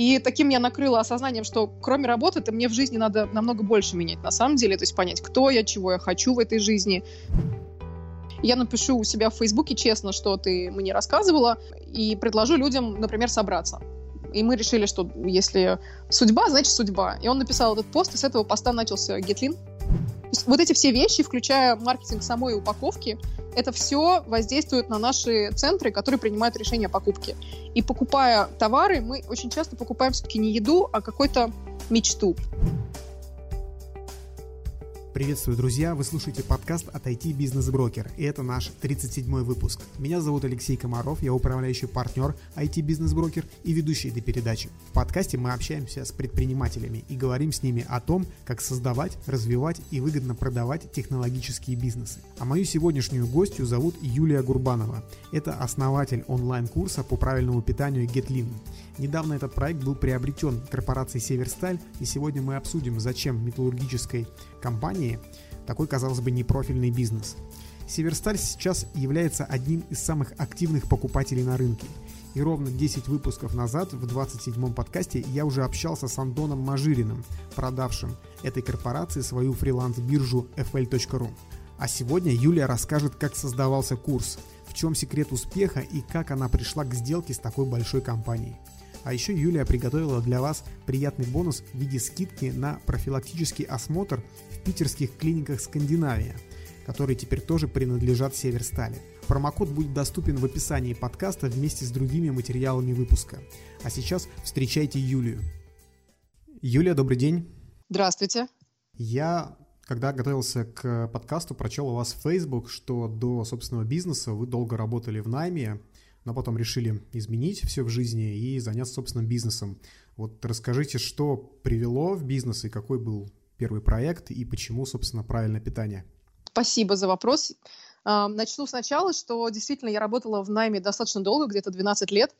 И таким я накрыла осознанием, что кроме работы, мне в жизни надо намного больше менять на самом деле, то есть понять, кто я, чего я хочу в этой жизни. Я напишу у себя в Фейсбуке честно, что ты мне рассказывала, и предложу людям, например, собраться. И мы решили, что если судьба, значит судьба. И он написал этот пост, и с этого поста начался Гетлин. Вот эти все вещи, включая маркетинг самой упаковки, это все воздействует на наши центры, которые принимают решение о покупке. И покупая товары, мы очень часто покупаем все-таки не еду, а какую-то мечту. Приветствую, друзья! Вы слушаете подкаст от IT Бизнес Брокер, и это наш 37-й выпуск. Меня зовут Алексей Комаров, я управляющий партнер IT Бизнес Брокер и ведущий этой передачи. В подкасте мы общаемся с предпринимателями и говорим с ними о том, как создавать, развивать и выгодно продавать технологические бизнесы. А мою сегодняшнюю гостью зовут Юлия Гурбанова. Это основатель онлайн-курса по правильному питанию GetLean. Недавно этот проект был приобретен корпорацией Северсталь, и сегодня мы обсудим, зачем металлургической компании такой, казалось бы, непрофильный бизнес. Северсталь сейчас является одним из самых активных покупателей на рынке. И ровно 10 выпусков назад, в 27-м подкасте, я уже общался с Антоном Мажириным, продавшим этой корпорации свою фриланс-биржу fl.ru. А сегодня Юлия расскажет, как создавался курс, в чем секрет успеха и как она пришла к сделке с такой большой компанией. А еще Юлия приготовила для вас приятный бонус в виде скидки на профилактический осмотр в питерских клиниках Скандинавия, которые теперь тоже принадлежат Северстали. Промокод будет доступен в описании подкаста вместе с другими материалами выпуска. А сейчас встречайте Юлию. Юлия, добрый день. Здравствуйте. Я когда готовился к подкасту, прочел у вас в Facebook, что до собственного бизнеса вы долго работали в найме, но потом решили изменить все в жизни и заняться собственным бизнесом. Вот расскажите, что привело в бизнес и какой был первый проект и почему, собственно, правильное питание? Спасибо за вопрос. А, начну сначала, что действительно я работала в найме достаточно долго, где-то 12 лет.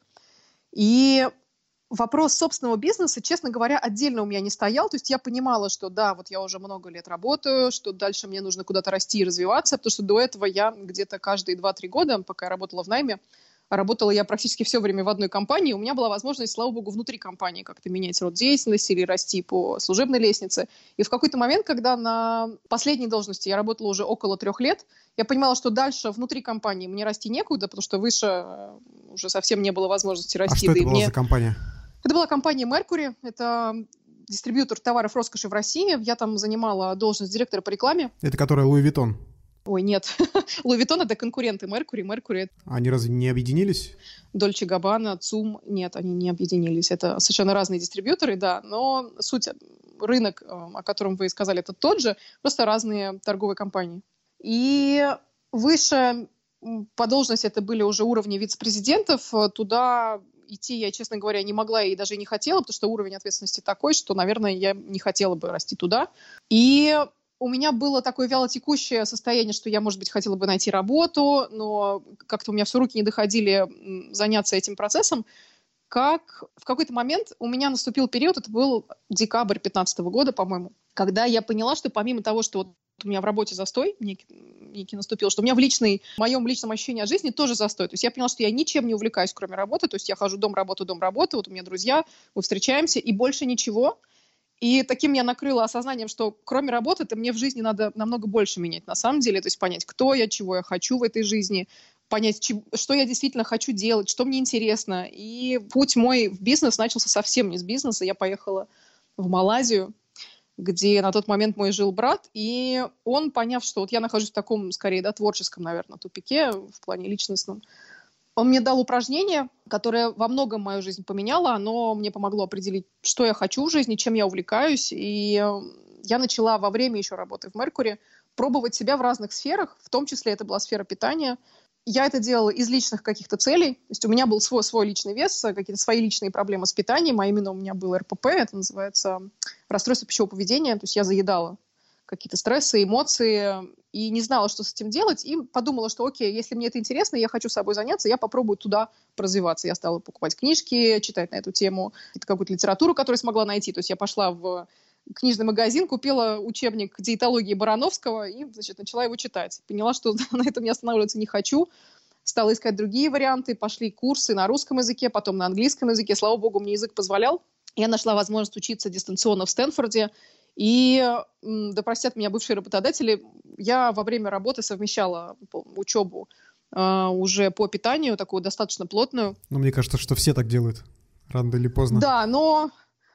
И вопрос собственного бизнеса, честно говоря, отдельно у меня не стоял. То есть я понимала, что да, вот я уже много лет работаю, что дальше мне нужно куда-то расти и развиваться, потому что до этого я где-то каждые 2-3 года, пока я работала в найме, работала я практически все время в одной компании, у меня была возможность, слава богу, внутри компании как-то менять род деятельности или расти по служебной лестнице. И в какой-то момент, когда на последней должности я работала уже около трех лет, я понимала, что дальше внутри компании мне расти некуда, потому что выше э, уже совсем не было возможности расти. А что это была мне... за компания? Это была компания Mercury, это дистрибьютор товаров роскоши в России. Я там занимала должность директора по рекламе. Это которая Louis Vuitton? Ой, нет. Vuitton — это конкуренты Mercury. Mercury — Они разве не объединились? Дольче Габбана, ЦУМ — нет, они не объединились. Это совершенно разные дистрибьюторы, да. Но суть, рынок, э, о котором вы сказали, это тот же, просто разные торговые компании. И выше по должности это были уже уровни вице-президентов. Туда идти я, честно говоря, не могла и даже не хотела, потому что уровень ответственности такой, что, наверное, я не хотела бы расти туда. И у меня было такое вялотекущее состояние, что я, может быть, хотела бы найти работу, но как-то у меня все руки не доходили заняться этим процессом. Как в какой-то момент у меня наступил период, это был декабрь 2015 года, по-моему, когда я поняла, что помимо того, что вот у меня в работе застой некий, некий наступил, что у меня в, личной, в моем личном ощущении от жизни тоже застой. То есть я поняла, что я ничем не увлекаюсь, кроме работы. То есть я хожу дом, работу, дом, работу. Вот у меня друзья, мы встречаемся, и больше ничего. И таким я накрыла осознанием, что кроме работы, то мне в жизни надо намного больше менять на самом деле. То есть понять, кто я, чего я хочу в этой жизни, понять, что я действительно хочу делать, что мне интересно. И путь мой в бизнес начался совсем не с бизнеса. Я поехала в Малайзию, где на тот момент мой жил брат, и он, поняв, что вот я нахожусь в таком, скорее, да, творческом, наверное, тупике в плане личностном, он мне дал упражнение, которое во многом мою жизнь поменяло. Оно мне помогло определить, что я хочу в жизни, чем я увлекаюсь. И э, я начала во время еще работы в Меркури пробовать себя в разных сферах, в том числе это была сфера питания. Я это делала из личных каких-то целей. То есть у меня был свой, свой личный вес, какие-то свои личные проблемы с питанием, а именно у меня был РПП, это называется расстройство пищевого поведения. То есть я заедала какие-то стрессы, эмоции, и не знала, что с этим делать, и подумала, что окей, если мне это интересно, я хочу собой заняться, я попробую туда развиваться. Я стала покупать книжки, читать на эту тему, какую-то литературу, которую смогла найти. То есть я пошла в книжный магазин, купила учебник диетологии Барановского и, значит, начала его читать. Поняла, что на этом я останавливаться не хочу. стала искать другие варианты, пошли курсы на русском языке, потом на английском языке. Слава богу, мне язык позволял. Я нашла возможность учиться дистанционно в Стэнфорде. И, да простят меня бывшие работодатели, я во время работы совмещала учебу э, уже по питанию, такую достаточно плотную. Ну, мне кажется, что все так делают, рано или поздно. Да, но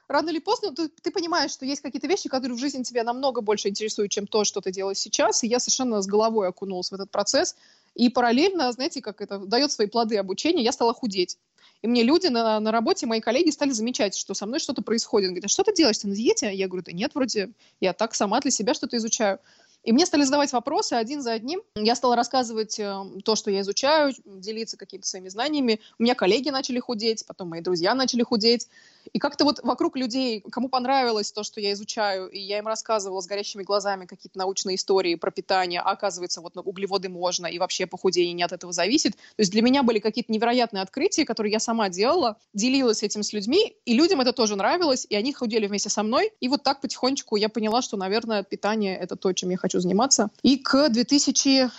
рано или поздно ты, ты понимаешь, что есть какие-то вещи, которые в жизни тебя намного больше интересуют, чем то, что ты делаешь сейчас. И я совершенно с головой окунулась в этот процесс. И параллельно, знаете, как это дает свои плоды обучения, я стала худеть. И мне люди на, на работе, мои коллеги стали замечать, что со мной что-то происходит. Говорят, а что ты делаешь, ты на диете? Я говорю, да нет, вроде я так сама для себя что-то изучаю. И мне стали задавать вопросы один за одним. Я стала рассказывать э, то, что я изучаю, делиться какими-то своими знаниями. У меня коллеги начали худеть, потом мои друзья начали худеть. И как-то вот вокруг людей, кому понравилось то, что я изучаю, и я им рассказывала с горящими глазами какие-то научные истории про питание, а оказывается, вот углеводы можно, и вообще похудение не от этого зависит. То есть для меня были какие-то невероятные открытия, которые я сама делала, делилась этим с людьми, и людям это тоже нравилось, и они худели вместе со мной. И вот так потихонечку я поняла, что, наверное, питание — это то, чем я хочу заниматься. И к 2000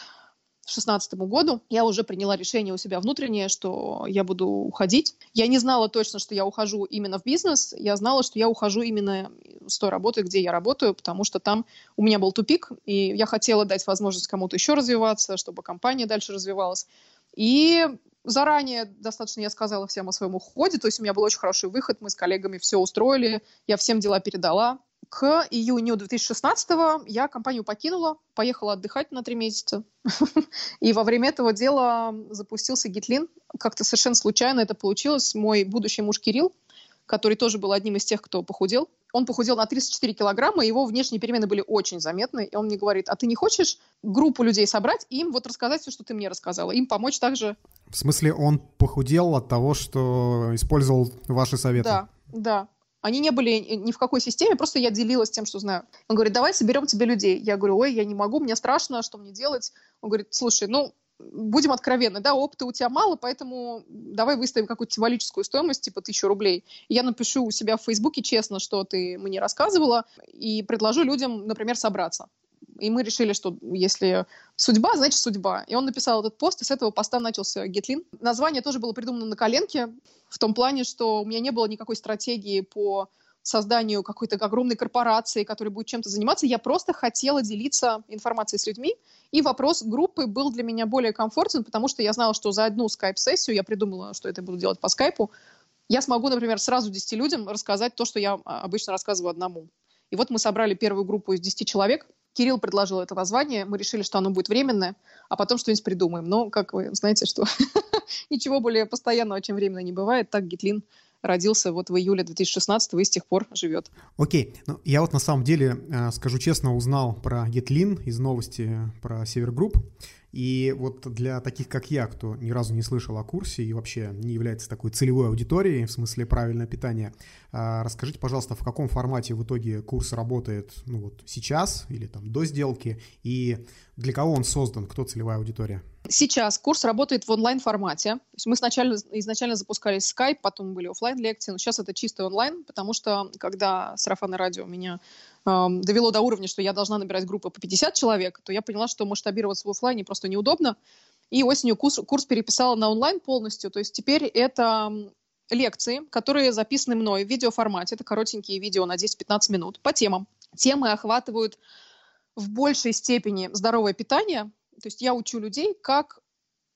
2016 году я уже приняла решение у себя внутреннее, что я буду уходить. Я не знала точно, что я ухожу именно в бизнес. Я знала, что я ухожу именно с той работы, где я работаю, потому что там у меня был тупик, и я хотела дать возможность кому-то еще развиваться, чтобы компания дальше развивалась. И заранее достаточно я сказала всем о своем уходе, то есть у меня был очень хороший выход, мы с коллегами все устроили, я всем дела передала, к июню 2016 я компанию покинула, поехала отдыхать на три месяца. И во время этого дела запустился Гитлин. Как-то совершенно случайно это получилось. Мой будущий муж Кирилл, который тоже был одним из тех, кто похудел, он похудел на 34 килограмма, его внешние перемены были очень заметны. И он мне говорит, а ты не хочешь группу людей собрать и им вот рассказать все, что ты мне рассказала, им помочь также? В смысле, он похудел от того, что использовал ваши советы? Да, да. Они не были ни в какой системе, просто я делилась тем, что знаю. Он говорит, давай соберем тебе людей. Я говорю, ой, я не могу, мне страшно, что мне делать? Он говорит, слушай, ну, будем откровенны, да, опыта у тебя мало, поэтому давай выставим какую-то символическую стоимость, типа тысячу рублей. Я напишу у себя в Фейсбуке честно, что ты мне рассказывала, и предложу людям, например, собраться. И мы решили, что если судьба, значит судьба. И он написал этот пост, и с этого поста начался Гетлин. Название тоже было придумано на коленке, в том плане, что у меня не было никакой стратегии по созданию какой-то огромной корпорации, которая будет чем-то заниматься. Я просто хотела делиться информацией с людьми. И вопрос группы был для меня более комфортен, потому что я знала, что за одну скайп-сессию, я придумала, что это буду делать по скайпу, я смогу, например, сразу 10 людям рассказать то, что я а, обычно рассказываю одному. И вот мы собрали первую группу из 10 человек, Кирилл предложил это название, мы решили, что оно будет временное, а потом что-нибудь придумаем. Но, как вы знаете, что ничего более постоянного, чем временное не бывает, так Getlean родился вот в июле 2016 и с тех пор живет. Окей, ну, я вот на самом деле, э, скажу честно, узнал про Getlean из новости про Север Групп. И вот для таких, как я, кто ни разу не слышал о курсе и вообще не является такой целевой аудиторией, в смысле правильное питание, а, расскажите, пожалуйста, в каком формате в итоге курс работает ну, вот сейчас или там до сделки, и для кого он создан, кто целевая аудитория? Сейчас курс работает в онлайн-формате. Мы сначала, изначально запускали Skype, потом были офлайн лекции но сейчас это чистый онлайн, потому что когда сарафанное радио меня довело до уровня, что я должна набирать группы по 50 человек, то я поняла, что масштабироваться в офлайне просто неудобно. И осенью курс, курс переписала на онлайн полностью. То есть теперь это лекции, которые записаны мной в видеоформате. Это коротенькие видео на 10-15 минут по темам. Темы охватывают в большей степени здоровое питание. То есть я учу людей, как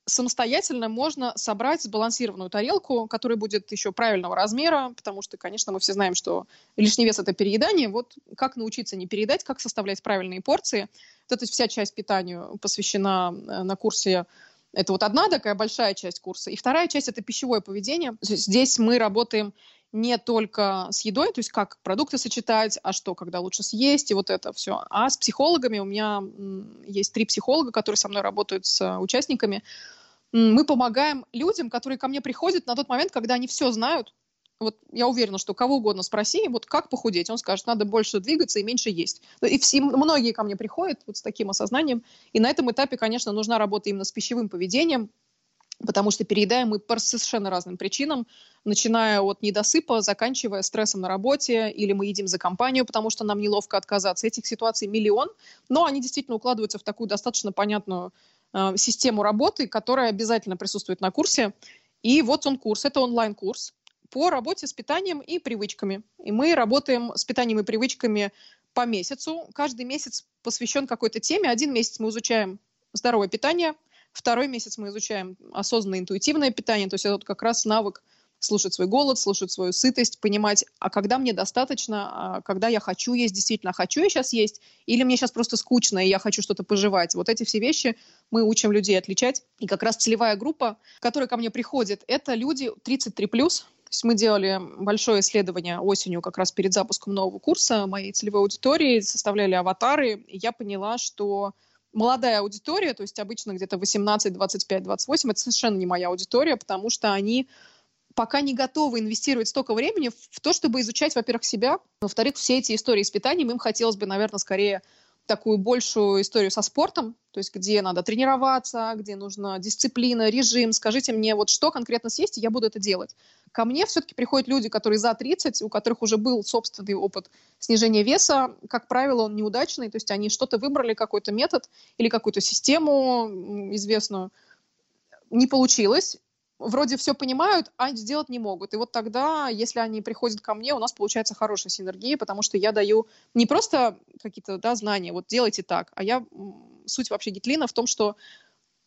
самостоятельно можно собрать сбалансированную тарелку, которая будет еще правильного размера, потому что, конечно, мы все знаем, что лишний вес – это переедание. Вот как научиться не переедать, как составлять правильные порции. Вот эта вся часть питанию посвящена э, на курсе это вот одна такая большая часть курса. И вторая часть – это пищевое поведение. Здесь мы работаем не только с едой, то есть как продукты сочетать, а что, когда лучше съесть, и вот это все. А с психологами, у меня есть три психолога, которые со мной работают с участниками, мы помогаем людям, которые ко мне приходят на тот момент, когда они все знают. Вот я уверена, что кого угодно спроси, вот как похудеть, он скажет, надо больше двигаться и меньше есть. И все, многие ко мне приходят вот с таким осознанием. И на этом этапе, конечно, нужна работа именно с пищевым поведением, потому что переедаем мы по совершенно разным причинам, начиная от недосыпа, заканчивая стрессом на работе, или мы едим за компанию, потому что нам неловко отказаться. Этих ситуаций миллион, но они действительно укладываются в такую достаточно понятную э, систему работы, которая обязательно присутствует на курсе. И вот он курс, это онлайн-курс по работе с питанием и привычками. И мы работаем с питанием и привычками по месяцу. Каждый месяц посвящен какой-то теме. Один месяц мы изучаем здоровое питание, второй месяц мы изучаем осознанное интуитивное питание, то есть это вот как раз навык слушать свой голод, слушать свою сытость, понимать, а когда мне достаточно, а когда я хочу есть, действительно хочу я сейчас есть, или мне сейчас просто скучно, и я хочу что-то пожевать. Вот эти все вещи мы учим людей отличать. И как раз целевая группа, которая ко мне приходит, это люди 33+, то есть мы делали большое исследование осенью, как раз перед запуском нового курса моей целевой аудитории, составляли аватары, и я поняла, что молодая аудитория, то есть обычно где-то 18, 25, 28, это совершенно не моя аудитория, потому что они пока не готовы инвестировать столько времени в то, чтобы изучать, во-первых, себя, во-вторых, все эти истории с питанием, им хотелось бы, наверное, скорее такую большую историю со спортом, то есть где надо тренироваться, где нужна дисциплина, режим. Скажите мне, вот что конкретно съесть, и я буду это делать. Ко мне все-таки приходят люди, которые за 30, у которых уже был собственный опыт снижения веса. Как правило, он неудачный, то есть они что-то выбрали, какой-то метод или какую-то систему известную. Не получилось, вроде все понимают, а сделать не могут. И вот тогда, если они приходят ко мне, у нас получается хорошая синергия, потому что я даю не просто какие-то да, знания, вот делайте так, а я суть вообще Гитлина в том, что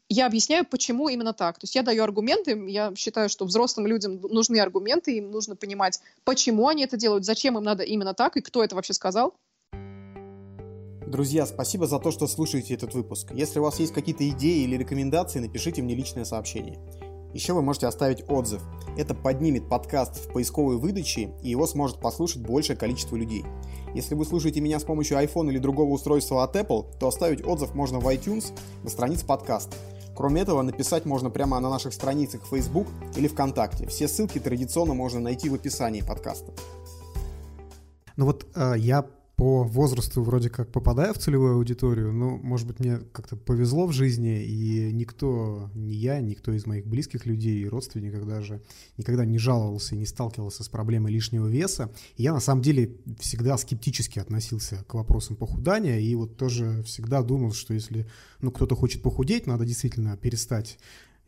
я объясняю, почему именно так. То есть я даю аргументы, я считаю, что взрослым людям нужны аргументы, им нужно понимать, почему они это делают, зачем им надо именно так и кто это вообще сказал. Друзья, спасибо за то, что слушаете этот выпуск. Если у вас есть какие-то идеи или рекомендации, напишите мне личное сообщение. Еще вы можете оставить отзыв. Это поднимет подкаст в поисковой выдаче, и его сможет послушать большее количество людей. Если вы слушаете меня с помощью iPhone или другого устройства от Apple, то оставить отзыв можно в iTunes на странице подкаста. Кроме этого, написать можно прямо на наших страницах Facebook или ВКонтакте. Все ссылки традиционно можно найти в описании подкаста. Ну вот э, я по возрасту вроде как попадаю в целевую аудиторию, но, может быть, мне как-то повезло в жизни, и никто, ни я, никто из моих близких людей и родственников даже никогда не жаловался и не сталкивался с проблемой лишнего веса. И я, на самом деле, всегда скептически относился к вопросам похудания, и вот тоже всегда думал, что если ну, кто-то хочет похудеть, надо действительно перестать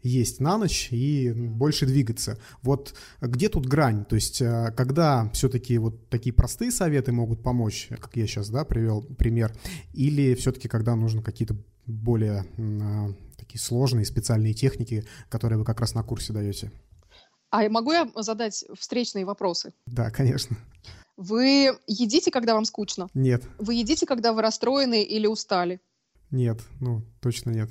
есть на ночь и больше двигаться. Вот где тут грань? То есть э, когда все-таки вот такие простые советы могут помочь, как я сейчас да, привел пример, или все-таки когда нужно какие-то более э, такие сложные специальные техники, которые вы как раз на курсе даете? А могу я задать встречные вопросы? Да, конечно. Вы едите, когда вам скучно? Нет. Вы едите, когда вы расстроены или устали? Нет, ну, точно нет.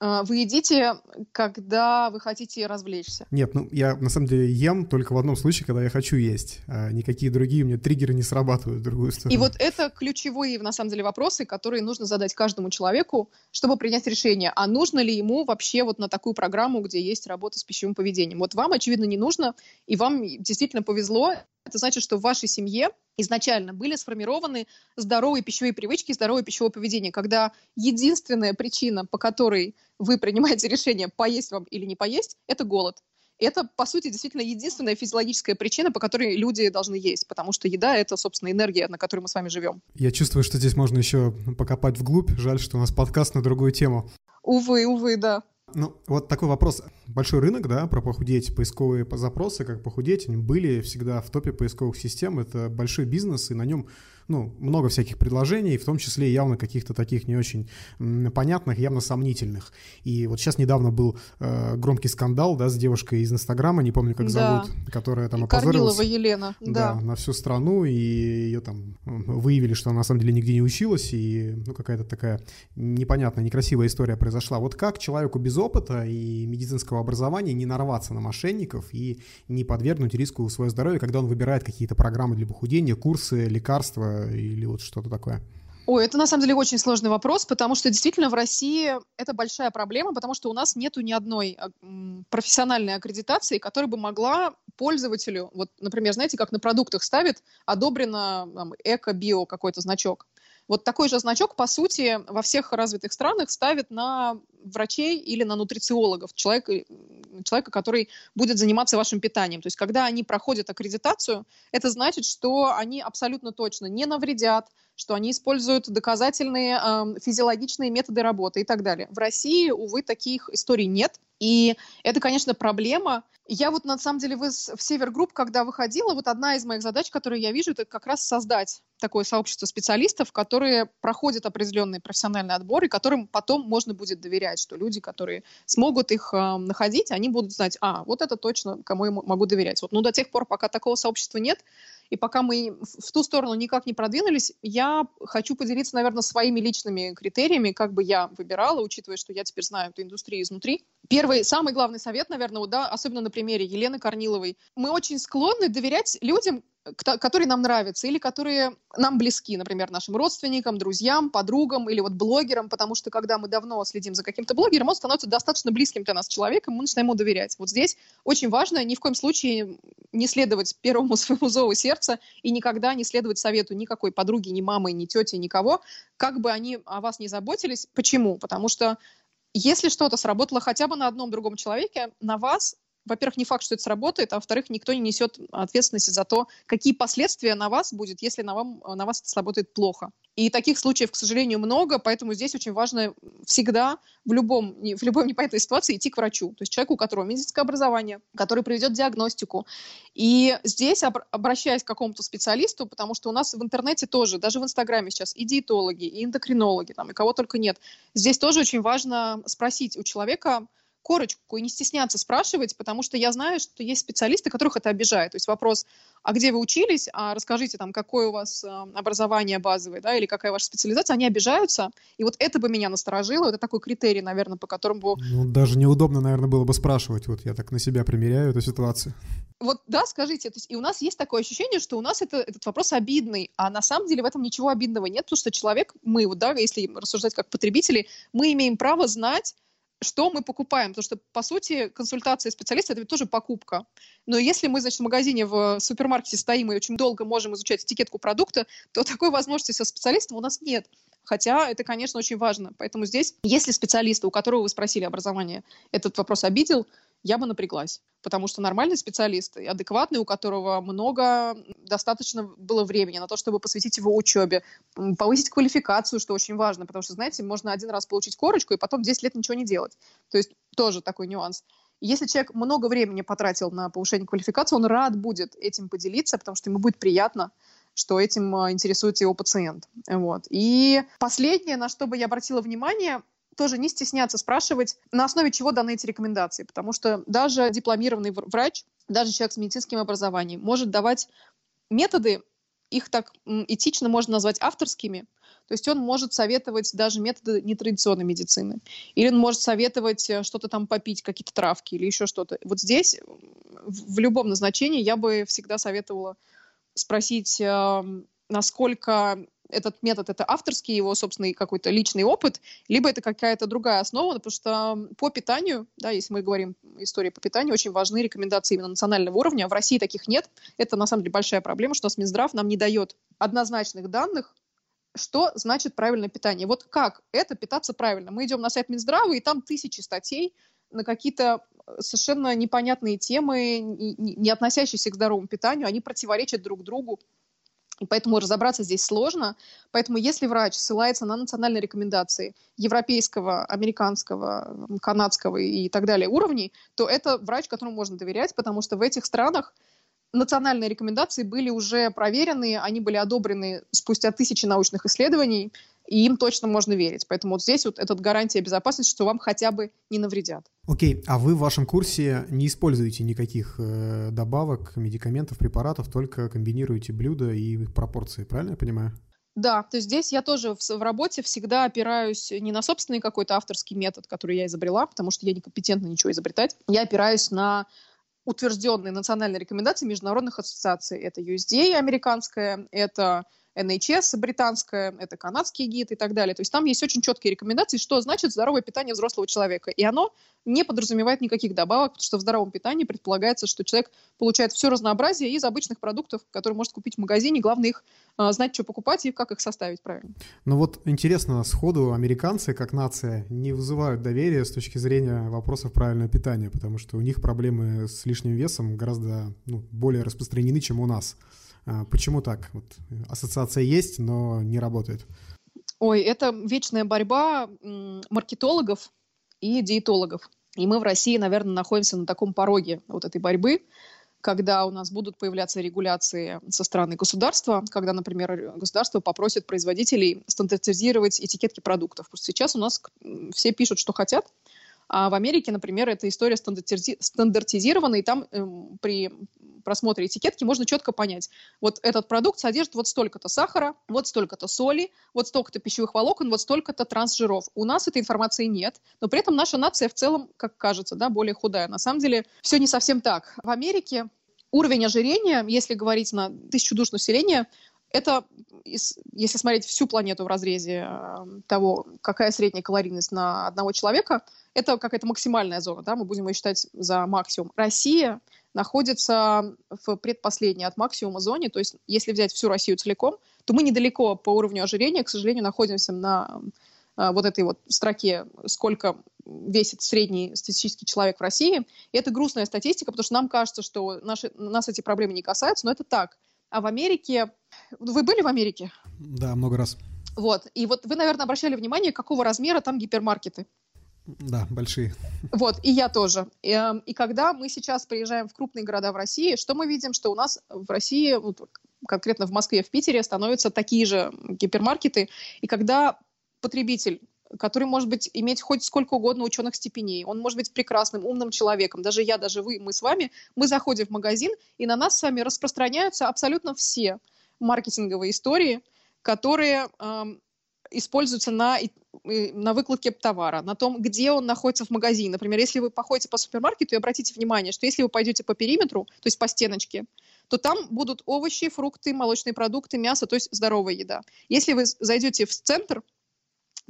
А, вы едите, когда вы хотите развлечься? Нет, ну я на самом деле ем только в одном случае, когда я хочу есть. А никакие другие у меня триггеры не срабатывают в другую сторону. И вот это ключевые, на самом деле, вопросы, которые нужно задать каждому человеку, чтобы принять решение, а нужно ли ему вообще вот на такую программу, где есть работа с пищевым поведением. Вот вам, очевидно, не нужно, и вам действительно повезло. Это значит, что в вашей семье изначально были сформированы здоровые пищевые привычки, здоровое пищевое поведение, когда единственная причина, по которой вы принимаете решение, поесть вам или не поесть, это голод. Это, по сути, действительно единственная физиологическая причина, по которой люди должны есть, потому что еда — это, собственно, энергия, на которой мы с вами живем. Я чувствую, что здесь можно еще покопать вглубь. Жаль, что у нас подкаст на другую тему. Увы, увы, да. Ну, вот такой вопрос. Большой рынок, да, про похудеть, поисковые запросы, как похудеть, они были всегда в топе поисковых систем. Это большой бизнес, и на нем ну, много всяких предложений, в том числе явно каких-то таких не очень понятных, явно сомнительных. И вот сейчас недавно был э, громкий скандал, да, с девушкой из Инстаграма, не помню, как да. зовут, которая там опозорилась. Корнилова Елена, да. да. на всю страну, и ее там выявили, что она на самом деле нигде не училась, и, ну, какая-то такая непонятная, некрасивая история произошла. Вот как человеку без опыта и медицинского образования не нарваться на мошенников и не подвергнуть риску свое здоровье, когда он выбирает какие-то программы для похудения, курсы, лекарства, или вот что-то такое? Ой, это на самом деле очень сложный вопрос, потому что действительно в России это большая проблема, потому что у нас нету ни одной а, профессиональной аккредитации, которая бы могла пользователю, вот, например, знаете, как на продуктах ставит одобрено эко-био какой-то значок. Вот такой же значок, по сути, во всех развитых странах ставят на врачей или на нутрициологов, человека, человека, который будет заниматься вашим питанием. То есть, когда они проходят аккредитацию, это значит, что они абсолютно точно не навредят, что они используют доказательные э, физиологичные методы работы и так далее. В России, увы, таких историй нет. И это, конечно, проблема. Я вот, на самом деле, в Север-групп, когда выходила, вот одна из моих задач, которую я вижу, это как раз создать такое сообщество специалистов, которые проходят определенный профессиональный отбор, и которым потом можно будет доверять, что люди, которые смогут их э, находить, они будут знать, а, вот это точно, кому я могу доверять. Вот, ну, до тех пор, пока такого сообщества нет, и пока мы в ту сторону никак не продвинулись, я хочу поделиться, наверное, своими личными критериями, как бы я выбирала, учитывая, что я теперь знаю эту индустрию изнутри. Первый, самый главный совет, наверное, вот, да, особенно на примере Елены Корниловой. Мы очень склонны доверять людям, которые нам нравятся или которые нам близки, например, нашим родственникам, друзьям, подругам или вот блогерам, потому что когда мы давно следим за каким-то блогером, он становится достаточно близким для нас человеком, мы начинаем ему доверять. Вот здесь очень важно ни в коем случае не следовать первому своему зову сердца и никогда не следовать совету никакой подруги, ни мамы, ни тети, никого, как бы они о вас не заботились. Почему? Потому что если что-то сработало хотя бы на одном другом человеке, на вас во-первых, не факт, что это сработает, а во-вторых, никто не несет ответственности за то, какие последствия на вас будет, если на, вам, на вас это сработает плохо. И таких случаев, к сожалению, много, поэтому здесь очень важно всегда в, любом, в любой непонятной ситуации идти к врачу, то есть человеку, у которого медицинское образование, который проведет диагностику. И здесь, обращаясь к какому-то специалисту, потому что у нас в интернете тоже, даже в Инстаграме сейчас и диетологи, и эндокринологи, там, и кого только нет, здесь тоже очень важно спросить у человека, корочку и не стесняться спрашивать, потому что я знаю, что есть специалисты, которых это обижает. То есть вопрос, а где вы учились, а расскажите там, какое у вас э, образование базовое, да, или какая ваша специализация, они обижаются. И вот это бы меня насторожило, это такой критерий, наверное, по которому... Ну, даже неудобно, наверное, было бы спрашивать, вот я так на себя примеряю эту ситуацию. Вот да, скажите, то есть и у нас есть такое ощущение, что у нас это, этот вопрос обидный, а на самом деле в этом ничего обидного нет, потому что человек, мы вот, да, если рассуждать как потребители, мы имеем право знать, что мы покупаем, потому что, по сути, консультация специалиста – это ведь тоже покупка. Но если мы, значит, в магазине, в супермаркете стоим и очень долго можем изучать этикетку продукта, то такой возможности со специалистом у нас нет. Хотя это, конечно, очень важно. Поэтому здесь, если специалиста, у которого вы спросили образование, этот вопрос обидел, я бы напряглась. Потому что нормальный специалист, адекватный, у которого много, достаточно было времени на то, чтобы посвятить его учебе, повысить квалификацию, что очень важно, потому что, знаете, можно один раз получить корочку и потом 10 лет ничего не делать. То есть тоже такой нюанс. Если человек много времени потратил на повышение квалификации, он рад будет этим поделиться, потому что ему будет приятно, что этим а, интересуется его пациент. Вот. И последнее, на что бы я обратила внимание, тоже не стесняться спрашивать, на основе чего даны эти рекомендации, потому что даже дипломированный врач, даже человек с медицинским образованием может давать методы, их так этично можно назвать авторскими, то есть он может советовать даже методы нетрадиционной медицины. Или он может советовать э, что-то там попить, какие-то травки или еще что-то. Вот здесь в любом назначении я бы всегда советовала спросить, эм, насколько этот метод это авторский его собственный какой-то личный опыт, либо это какая-то другая основа, потому что по питанию, да, если мы говорим истории по питанию, очень важны рекомендации именно национального уровня. В России таких нет. Это на самом деле большая проблема, что у нас Минздрав нам не дает однозначных данных, что значит правильное питание. Вот как это питаться правильно? Мы идем на сайт Минздрава, и там тысячи статей на какие-то совершенно непонятные темы, не относящиеся к здоровому питанию, они противоречат друг другу. Поэтому разобраться здесь сложно. Поэтому если врач ссылается на национальные рекомендации европейского, американского, канадского и так далее уровней, то это врач, которому можно доверять, потому что в этих странах национальные рекомендации были уже проверены, они были одобрены спустя тысячи научных исследований, и им точно можно верить. Поэтому вот здесь вот эта гарантия безопасности, что вам хотя бы не навредят. Окей, okay. а вы в вашем курсе не используете никаких э, добавок, медикаментов, препаратов, только комбинируете блюда и их пропорции, правильно я понимаю? Да, то есть здесь я тоже в, в работе всегда опираюсь не на собственный какой-то авторский метод, который я изобрела, потому что я некомпетентна ничего изобретать. Я опираюсь на утвержденные национальные рекомендации международных ассоциаций. Это USDA американская, это NHS британская, это канадский гид и так далее. То есть там есть очень четкие рекомендации, что значит здоровое питание взрослого человека. И оно не подразумевает никаких добавок, потому что в здоровом питании предполагается, что человек получает все разнообразие из обычных продуктов, которые может купить в магазине. Главное их а, знать, что покупать и как их составить правильно. Ну вот интересно, сходу американцы, как нация, не вызывают доверия с точки зрения вопросов правильного питания, потому что у них проблемы с лишним весом гораздо ну, более распространены, чем у нас. А, почему так? Вот, ассоциация есть, но не работает. Ой, это вечная борьба маркетологов и диетологов. И мы в России, наверное, находимся на таком пороге вот этой борьбы, когда у нас будут появляться регуляции со стороны государства, когда, например, государство попросит производителей стандартизировать этикетки продуктов. Потому что сейчас у нас все пишут, что хотят, а в Америке, например, эта история стандартизи- стандартизирована, и там эм, при просмотре этикетки можно четко понять, вот этот продукт содержит вот столько-то сахара, вот столько-то соли, вот столько-то пищевых волокон, вот столько-то трансжиров. У нас этой информации нет, но при этом наша нация в целом, как кажется, да, более худая. На самом деле все не совсем так. В Америке уровень ожирения, если говорить на тысячу душ населения, это, если смотреть всю планету в разрезе э, того, какая средняя калорийность на одного человека, это какая-то максимальная зона, да, мы будем ее считать за максимум. Россия находится в предпоследней от максимума зоне, то есть если взять всю Россию целиком, то мы недалеко по уровню ожирения, к сожалению, находимся на э, вот этой вот строке, сколько весит средний статистический человек в России. И это грустная статистика, потому что нам кажется, что наши, нас эти проблемы не касаются, но это так. А в Америке... Вы были в Америке? Да, много раз. Вот. И вот вы, наверное, обращали внимание, какого размера там гипермаркеты. Да, большие. Вот, и я тоже. И, эм, и когда мы сейчас приезжаем в крупные города в России, что мы видим? Что у нас в России, вот, конкретно в Москве, в Питере, становятся такие же гипермаркеты. И когда потребитель который может быть иметь хоть сколько угодно ученых степеней, он может быть прекрасным, умным человеком, даже я, даже вы, мы с вами, мы заходим в магазин, и на нас с вами распространяются абсолютно все маркетинговые истории, которые э, используются на, на выкладке товара, на том, где он находится в магазине. Например, если вы походите по супермаркету и обратите внимание, что если вы пойдете по периметру, то есть по стеночке, то там будут овощи, фрукты, молочные продукты, мясо, то есть здоровая еда. Если вы зайдете в центр,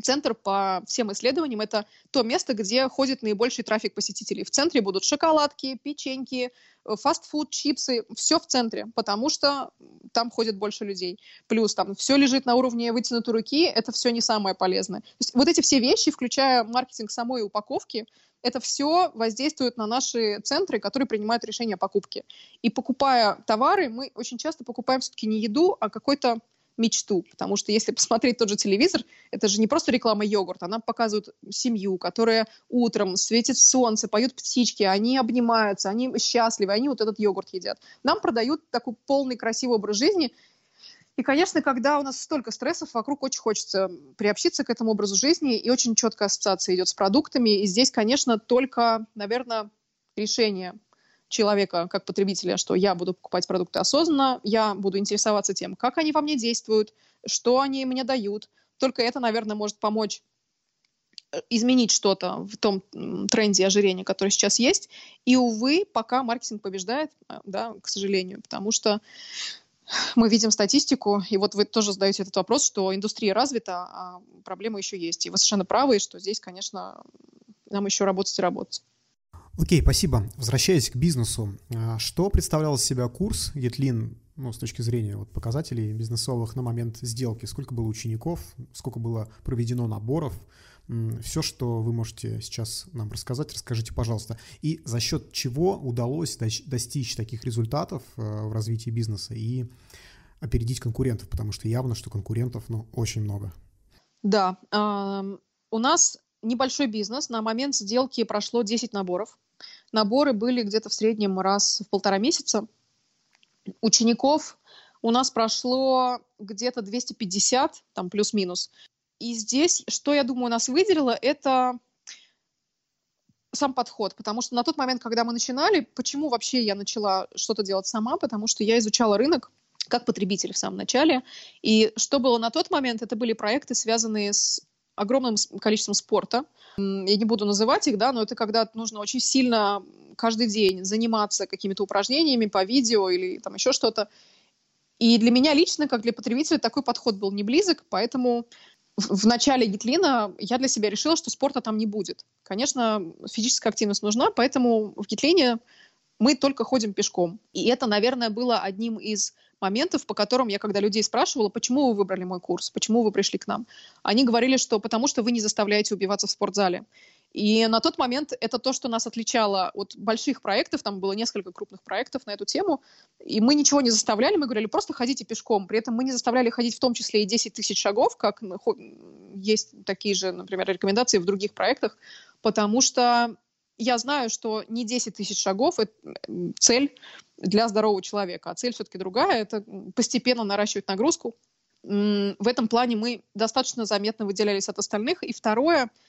Центр по всем исследованиям это то место, где ходит наибольший трафик посетителей. В центре будут шоколадки, печеньки, э, фастфуд, чипсы, все в центре, потому что там ходит больше людей. Плюс там все лежит на уровне вытянутой руки, это все не самое полезное. То есть вот эти все вещи, включая маркетинг самой упаковки, это все воздействует на наши центры, которые принимают решение о покупке. И покупая товары, мы очень часто покупаем все-таки не еду, а какой-то мечту. Потому что если посмотреть тот же телевизор, это же не просто реклама йогурта, она показывает семью, которая утром светит солнце, поют птички, они обнимаются, они счастливы, они вот этот йогурт едят. Нам продают такой полный красивый образ жизни, и, конечно, когда у нас столько стрессов вокруг, очень хочется приобщиться к этому образу жизни, и очень четкая ассоциация идет с продуктами. И здесь, конечно, только, наверное, решение человека как потребителя, что я буду покупать продукты осознанно, я буду интересоваться тем, как они во мне действуют, что они мне дают. Только это, наверное, может помочь э, изменить что-то в том тренде ожирения, который сейчас есть. И, увы, пока маркетинг побеждает, э, да, к сожалению, потому что мы видим статистику, и вот вы тоже задаете этот вопрос, что индустрия развита, а проблемы еще есть. И вы совершенно правы, что здесь, конечно, нам еще работать и работать. Окей, спасибо. Возвращаясь к бизнесу, а, что представлял из себя курс Етлин ну, с точки зрения вот, показателей бизнесовых на момент сделки? Сколько было учеников, сколько было проведено наборов? Все, что вы можете сейчас нам рассказать, расскажите, пожалуйста. И за счет чего удалось достичь таких результатов э, в развитии бизнеса и опередить конкурентов, потому что явно, что конкурентов ну, очень много. Да, у нас небольшой бизнес. На момент сделки прошло 10 наборов. Наборы были где-то в среднем раз в полтора месяца. Учеников у нас прошло где-то 250, там плюс-минус. И здесь, что, я думаю, нас выделило, это сам подход, потому что на тот момент, когда мы начинали, почему вообще я начала что-то делать сама, потому что я изучала рынок как потребитель в самом начале, и что было на тот момент, это были проекты, связанные с огромным количеством спорта. Я не буду называть их, да, но это когда нужно очень сильно каждый день заниматься какими-то упражнениями по видео или там еще что-то. И для меня лично, как для потребителя, такой подход был не близок, поэтому в начале Гитлина я для себя решила, что спорта там не будет. Конечно, физическая активность нужна, поэтому в Гитлине мы только ходим пешком. И это, наверное, было одним из моментов, по которым я, когда людей спрашивала, почему вы выбрали мой курс, почему вы пришли к нам, они говорили, что потому что вы не заставляете убиваться в спортзале. И на тот момент это то, что нас отличало от больших проектов, там было несколько крупных проектов на эту тему, и мы ничего не заставляли, мы говорили, просто ходите пешком. При этом мы не заставляли ходить в том числе и 10 тысяч шагов, как есть такие же, например, рекомендации в других проектах, потому что я знаю, что не 10 тысяч шагов – это цель для здорового человека, а цель все-таки другая – это постепенно наращивать нагрузку. В этом плане мы достаточно заметно выделялись от остальных. И второе –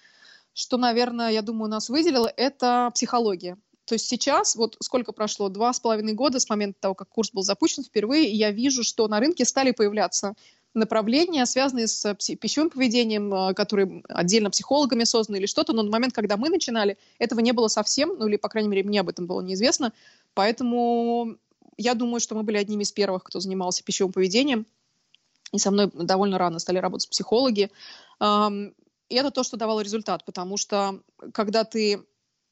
что, наверное, я думаю, нас выделило, это психология. То есть сейчас, вот сколько прошло, два с половиной года с момента того, как курс был запущен впервые, я вижу, что на рынке стали появляться направления, связанные с пищевым поведением, э, которые отдельно психологами созданы или что-то, но на момент, когда мы начинали, этого не было совсем, ну или, по крайней мере, мне об этом было неизвестно, поэтому я думаю, что мы были одними из первых, кто занимался пищевым поведением, и со мной довольно рано стали работать психологи. И это то, что давало результат, потому что когда ты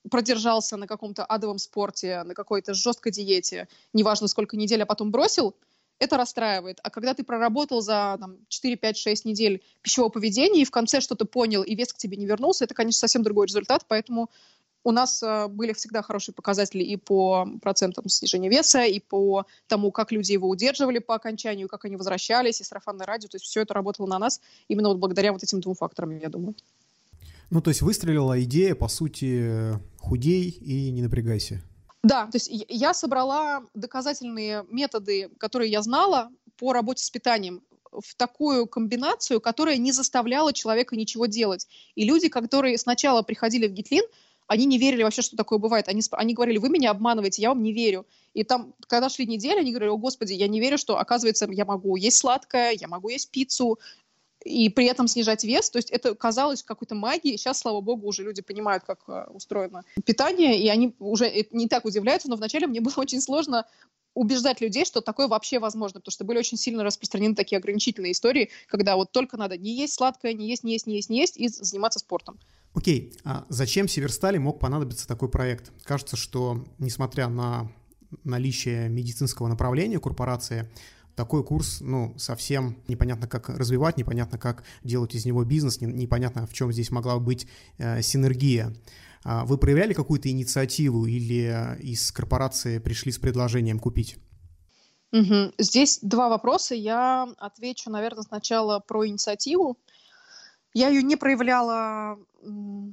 продержался на каком-то адовом спорте, на какой-то жесткой диете, неважно сколько недель, а потом бросил, это расстраивает. А когда ты проработал за там, 4, 5, 6 недель пищевого поведения и в конце что-то понял, и вес к тебе не вернулся, это, конечно, совсем другой результат. Поэтому у нас э, были всегда хорошие показатели и по процентам снижения веса, и по тому, как люди его удерживали по окончанию, как они возвращались, и сарафанное радио. То есть все это работало на нас именно вот благодаря вот этим двум факторам, я думаю. Ну, то есть выстрелила идея, по сути, худей и не напрягайся. Да, то есть я собрала доказательные методы, которые я знала по работе с питанием в такую комбинацию, которая не заставляла человека ничего делать. И люди, которые сначала приходили в Гитлин, они не верили вообще, что такое бывает. Они, они говорили, вы меня обманываете, я вам не верю. И там, когда шли недели, они говорили, о, господи, я не верю, что, оказывается, я могу есть сладкое, я могу есть пиццу, и при этом снижать вес. То есть это казалось какой-то магией. Сейчас, слава богу, уже люди понимают, как э, устроено питание, и они уже не так удивляются, но вначале мне было очень сложно убеждать людей, что такое вообще возможно, потому что были очень сильно распространены такие ограничительные истории, когда вот только надо не есть сладкое, не есть, не есть, не есть, не есть и заниматься спортом. Окей, а зачем Северстали мог понадобиться такой проект? Кажется, что несмотря на наличие медицинского направления корпорации, такой курс, ну, совсем непонятно, как развивать, непонятно, как делать из него бизнес, непонятно, в чем здесь могла быть э, синергия. А вы проявляли какую-то инициативу или из корпорации пришли с предложением купить? Угу. Здесь два вопроса. Я отвечу, наверное, сначала про инициативу. Я ее не проявляла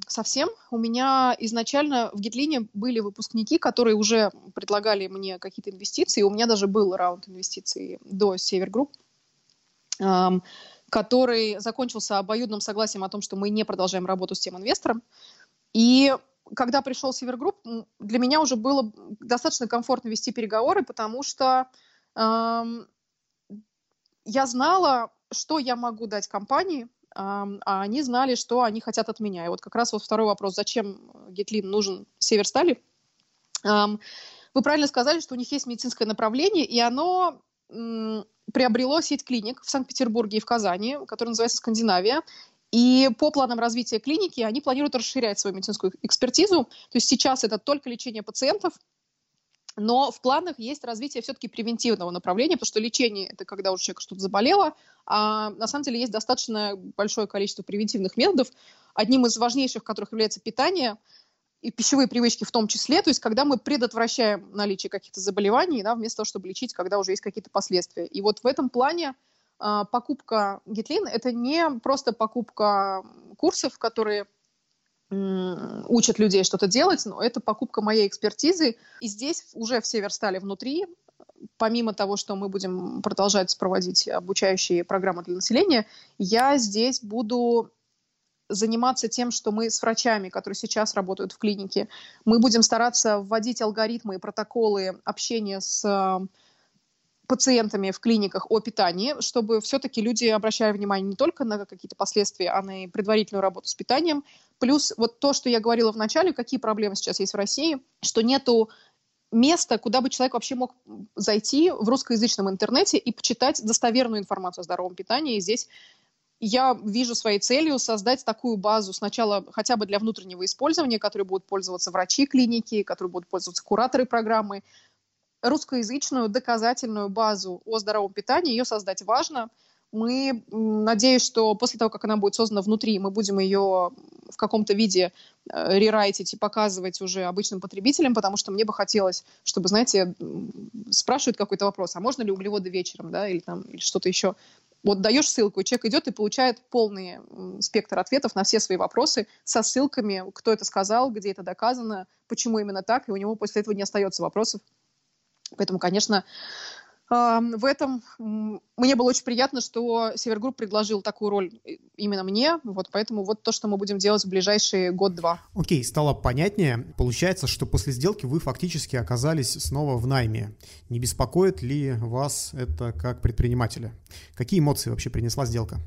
совсем. У меня изначально в Getlean е были выпускники, которые уже предлагали мне какие-то инвестиции. У меня даже был раунд инвестиций до Север Групп, который закончился обоюдным согласием о том, что мы не продолжаем работу с тем инвестором. И когда пришел Север Групп, для меня уже было достаточно комфортно вести переговоры, потому что я знала, что я могу дать компании, а они знали, что они хотят от меня. И вот как раз вот второй вопрос, зачем Гетлин нужен Северстали? Вы правильно сказали, что у них есть медицинское направление, и оно приобрело сеть клиник в Санкт-Петербурге и в Казани, которая называется «Скандинавия». И по планам развития клиники они планируют расширять свою медицинскую экспертизу. То есть сейчас это только лечение пациентов, но в планах есть развитие все-таки превентивного направления, потому что лечение – это когда уже человек что-то заболело, а на самом деле есть достаточно большое количество превентивных методов, одним из важнейших которых является питание и пищевые привычки в том числе, то есть когда мы предотвращаем наличие каких-то заболеваний, да, вместо того, чтобы лечить, когда уже есть какие-то последствия. И вот в этом плане э, покупка Гитлин – это не просто покупка курсов, которые учат людей что-то делать, но это покупка моей экспертизы. И здесь уже все верстали внутри, помимо того, что мы будем продолжать проводить обучающие программы для населения, я здесь буду заниматься тем, что мы с врачами, которые сейчас работают в клинике, мы будем стараться вводить алгоритмы и протоколы общения с пациентами в клиниках о питании, чтобы все-таки люди обращали внимание не только на какие-то последствия, а на предварительную работу с питанием. Плюс вот то, что я говорила в начале, какие проблемы сейчас есть в России, что нету место, куда бы человек вообще мог зайти в русскоязычном интернете и почитать достоверную информацию о здоровом питании. И здесь я вижу своей целью создать такую базу сначала хотя бы для внутреннего использования, которой будут пользоваться врачи клиники, которой будут пользоваться кураторы программы. Русскоязычную доказательную базу о здоровом питании, ее создать важно – мы, надеюсь, что после того, как она будет создана внутри, мы будем ее в каком-то виде э, рерайтить и показывать уже обычным потребителям, потому что мне бы хотелось, чтобы, знаете, спрашивают какой-то вопрос, а можно ли углеводы вечером, да, или там, или что-то еще. Вот даешь ссылку, и человек идет и получает полный спектр ответов на все свои вопросы со ссылками, кто это сказал, где это доказано, почему именно так, и у него после этого не остается вопросов. Поэтому, конечно, в этом мне было очень приятно, что Севергрупп предложил такую роль именно мне, вот поэтому вот то, что мы будем делать в ближайшие год-два. Окей, okay, стало понятнее. Получается, что после сделки вы фактически оказались снова в найме. Не беспокоит ли вас это как предпринимателя? Какие эмоции вообще принесла сделка?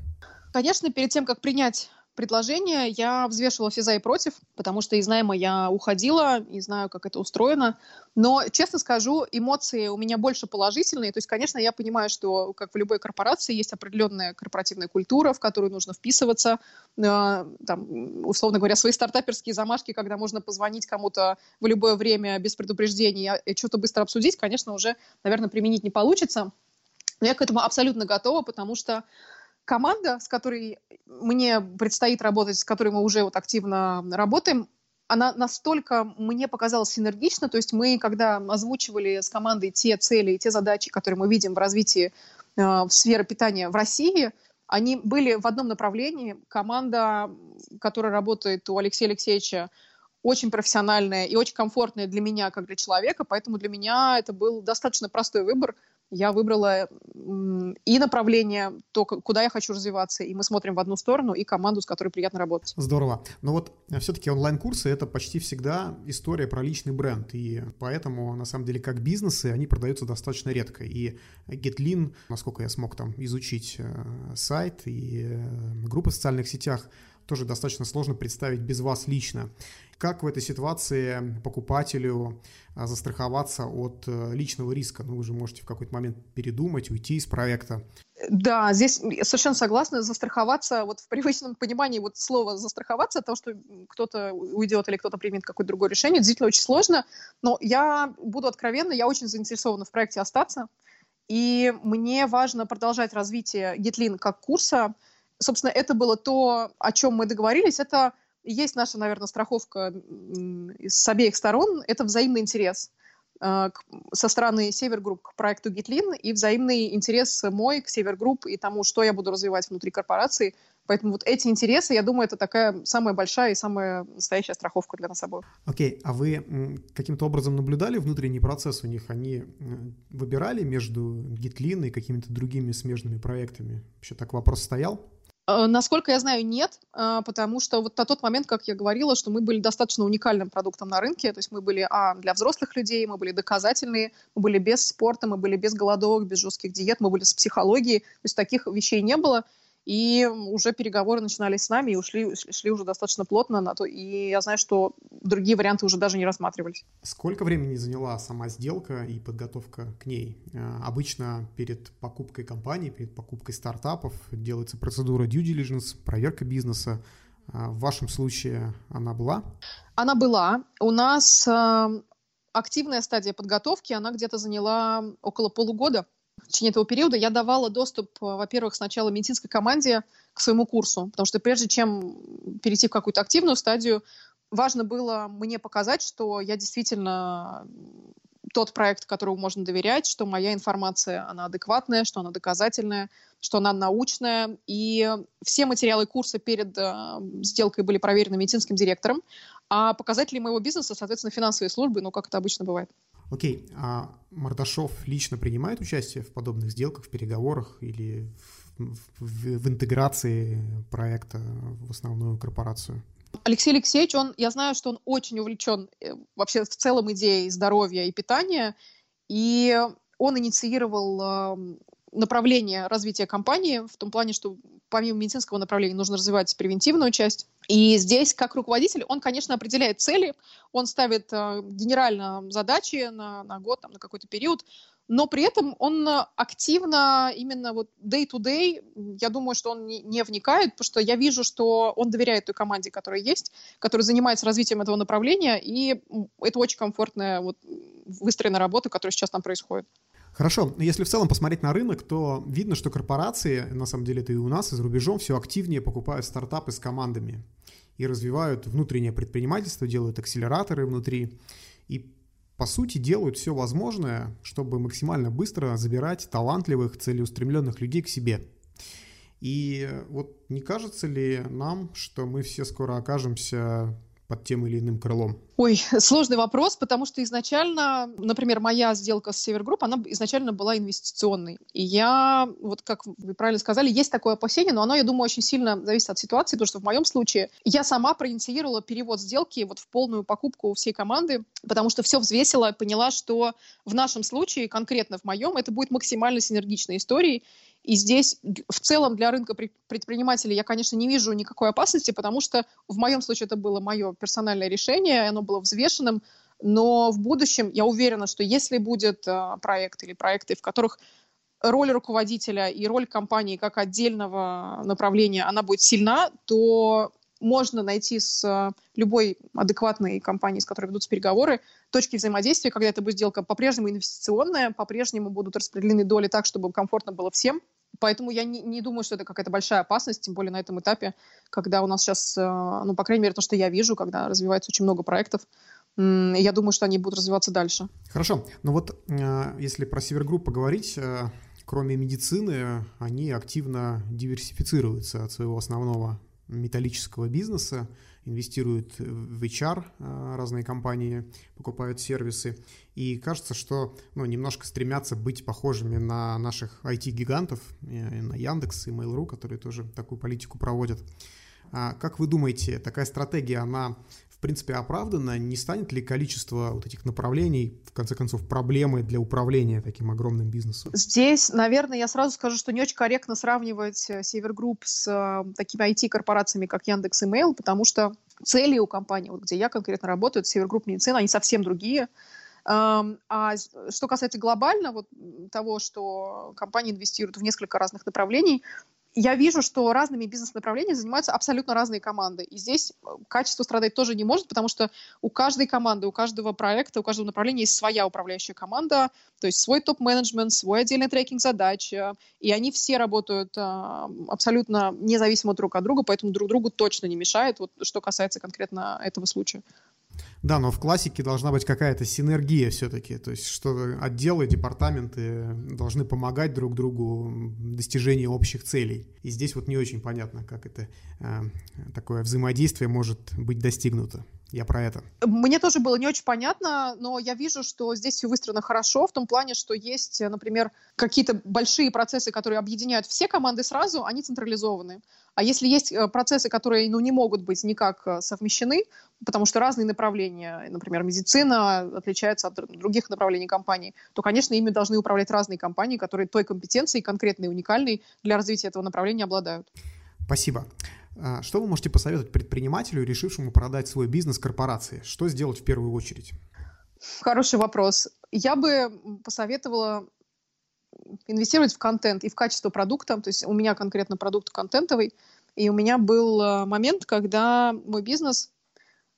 Конечно, перед тем, как принять предложение, я взвешивала все за и против, потому что из найма я уходила и знаю, как это устроено. Но, честно скажу, эмоции у меня больше положительные. То есть, конечно, я понимаю, что, как в любой корпорации, есть определенная корпоративная культура, в которую нужно вписываться. Э, там, условно говоря, свои стартаперские замашки, когда можно позвонить кому-то в любое время без предупреждения и что-то быстро обсудить, конечно, уже, наверное, применить не получится. Но я к этому абсолютно готова, потому что команда, с которой мне предстоит работать, с которой мы уже вот активно работаем, она настолько мне показалась синергична, то есть мы, когда озвучивали с командой те цели и те задачи, которые мы видим в развитии э, в сфере питания в России, они были в одном направлении. Команда, которая работает у Алексея Алексеевича, очень профессиональная и очень комфортная для меня, как для человека, поэтому для меня это был достаточно простой выбор – я выбрала и направление, то, куда я хочу развиваться, и мы смотрим в одну сторону, и команду, с которой приятно работать. Здорово. Но вот э, все-таки онлайн-курсы — это почти всегда история про личный бренд, и поэтому, на самом деле, как бизнесы, они продаются достаточно редко. И GetLean, насколько я смог там изучить э, сайт и э, группы в социальных сетях, тоже достаточно сложно представить без вас лично. Как в этой ситуации покупателю а, застраховаться от э, личного риска? Ну, вы же можете в какой-то момент передумать, уйти из проекта. Да, здесь совершенно согласна. Застраховаться, вот в привычном понимании вот слово застраховаться от того, что кто-то уйдет или кто-то примет какое-то другое решение, действительно очень сложно. Но я буду откровенна, я очень заинтересована в проекте остаться. И мне важно продолжать развитие GitLin как курса. Собственно, это было то, о чем мы договорились. Это есть наша, наверное, страховка с обеих сторон. Это взаимный интерес э, со стороны Севергрупп к проекту GitLin и взаимный интерес мой к Севергрупп и тому, что я буду развивать внутри корпорации. Поэтому вот эти интересы, я думаю, это такая самая большая и самая настоящая страховка для нас обоих. Окей, okay. а вы каким-то образом наблюдали внутренний процесс у них? Они выбирали между GitLin и какими-то другими смежными проектами? Вообще так вопрос стоял? Э, насколько я знаю, нет, э, потому что вот на тот момент, как я говорила, что мы были достаточно уникальным продуктом на рынке, то есть мы были а, для взрослых людей, мы были доказательные, мы были без спорта, мы были без голодовок, без жестких диет, мы были с психологией, то есть таких вещей не было, и уже переговоры начинались с нами и ушли, шли уже достаточно плотно на то. И я знаю, что другие варианты уже даже не рассматривались. Сколько времени заняла сама сделка и подготовка к ней? Э, обычно перед покупкой компании, перед покупкой стартапов делается процедура due diligence, проверка бизнеса. Э, в вашем случае она была? Она была. У нас э, активная стадия подготовки, она где-то заняла около полугода в течение этого периода я давала доступ, э, во-первых, сначала медицинской команде к своему курсу, потому что прежде чем перейти в какую-то активную стадию, важно было мне показать, что я действительно тот проект, которому можно доверять, что моя информация, она адекватная, что она доказательная, что она научная. И все материалы курса перед э, сделкой были проверены медицинским директором, а показатели моего бизнеса, соответственно, финансовые службы, ну, как это обычно бывает. Окей, а Мардашов лично принимает участие в подобных сделках, в переговорах или в, в, в интеграции проекта в основную корпорацию? Алексей Алексеевич, он, я знаю, что он очень увлечен э, вообще в целом идеей здоровья и питания, и он инициировал направление развития компании в том плане, что помимо медицинского направления нужно развивать превентивную часть. И здесь, как руководитель, он, конечно, определяет цели, он ставит э, генерально задачи на, на год, там, на какой-то период, но при этом он активно именно вот day-to-day, я думаю, что он не, не вникает, потому что я вижу, что он доверяет той команде, которая есть, которая занимается развитием этого направления, и это очень комфортная вот выстроенная работа, которая сейчас там происходит. Хорошо, если в целом посмотреть на рынок, то видно, что корпорации, на самом деле это и у нас, и за рубежом, все активнее покупают стартапы с командами и развивают внутреннее предпринимательство, делают акселераторы внутри и, по сути, делают все возможное, чтобы максимально быстро забирать талантливых, целеустремленных людей к себе. И вот не кажется ли нам, что мы все скоро окажемся под тем или иным крылом? Ой, сложный вопрос, потому что изначально, например, моя сделка с Севергрупп, она изначально была инвестиционной. И я, вот как вы правильно сказали, есть такое опасение, но оно, я думаю, очень сильно зависит от ситуации, потому что в моем случае я сама проинициировала перевод сделки вот в полную покупку всей команды, потому что все взвесила, поняла, что в нашем случае, конкретно в моем, это будет максимально синергичной историей, и здесь в целом для рынка предпринимателей я, конечно, не вижу никакой опасности, потому что в моем случае это было мое персональное решение, оно было взвешенным, но в будущем я уверена, что если будет а, проект или проекты, в которых роль руководителя и роль компании как отдельного направления, она будет сильна, то можно найти с а, любой адекватной компанией, с которой ведутся переговоры, точки взаимодействия, когда это будет сделка по-прежнему инвестиционная, по-прежнему будут распределены доли так, чтобы комфортно было всем. Поэтому я не, не думаю, что это какая-то большая опасность, тем более на этом этапе, когда у нас сейчас, а, ну, по крайней мере, то, что я вижу, когда развивается очень много проектов, я думаю, что они будут развиваться дальше. Хорошо. Но вот а, если про Севергрупп поговорить, кроме медицины, они активно диверсифицируются от своего основного металлического бизнеса, инвестируют в HR, э, разные компании покупают сервисы, и кажется, что ну, немножко стремятся быть похожими на наших IT-гигантов, э, на Яндекс и Mail.ru, которые тоже такую политику проводят. А как вы думаете, такая стратегия, она принципе оправдано, не станет ли количество вот этих направлений, в конце концов, проблемой для управления таким огромным бизнесом? Здесь, наверное, я сразу скажу, что не очень корректно сравнивать э, Севергрупп с э, такими IT-корпорациями, как Яндекс и Mail, потому что цели у компании, вот где я конкретно работаю, Севергрупп медицина, они совсем другие. А что касается глобально вот того, что компании инвестируют в несколько разных направлений, я вижу, что разными бизнес-направлениями занимаются абсолютно разные команды. И здесь э, качество страдать тоже не может, потому что у каждой команды, у каждого проекта, у каждого направления есть своя управляющая команда, то есть свой топ-менеджмент, свой отдельный трекинг задач. И они все работают э, абсолютно независимо друг от друга, поэтому друг другу точно не мешает, вот, что касается конкретно этого случая. Да, но в классике должна быть какая-то синергия все-таки, то есть что отделы, департаменты должны помогать друг другу в достижении общих целей. И здесь вот не очень понятно, как это э, такое взаимодействие может быть достигнуто. Я про это. Мне тоже было не очень понятно, но я вижу, что здесь все выстроено хорошо, в том плане, что есть, например, какие-то большие процессы, которые объединяют все команды сразу, они централизованы. А если есть э, процессы, которые ну, не могут быть никак э, совмещены, потому что разные направления, например, медицина отличается от других направлений компании, то, конечно, ими должны управлять разные компании, которые той компетенцией конкретной, уникальной для развития этого направления обладают. Спасибо. А, что вы можете посоветовать предпринимателю, решившему продать свой бизнес корпорации? Что сделать в первую очередь? Хороший вопрос. Я бы посоветовала инвестировать в контент и в качество продукта. То есть у меня конкретно продукт контентовый, и у меня был э, момент, когда мой бизнес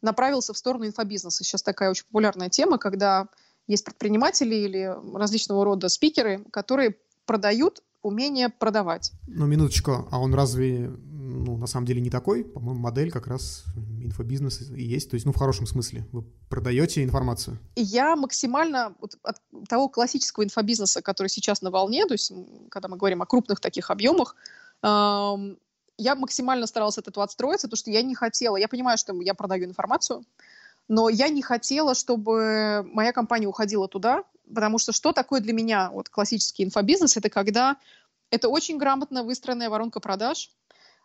направился в сторону инфобизнеса. Сейчас такая очень популярная тема, когда есть предприниматели или различного рода спикеры, которые продают умение продавать. Ну, минуточку, а он разве ну, на самом деле не такой. По-моему, модель как раз инфобизнес и есть. То есть, ну, в хорошем смысле. Вы продаете информацию. Я максимально вот от того классического инфобизнеса, который сейчас на волне, то есть, когда мы говорим о крупных таких объемах, эм, я максимально старалась от этого отстроиться, потому что я не хотела, я понимаю, что я продаю информацию, но я не хотела, чтобы моя компания уходила туда, потому что что такое для меня вот классический инфобизнес? Это когда это очень грамотно выстроенная воронка продаж,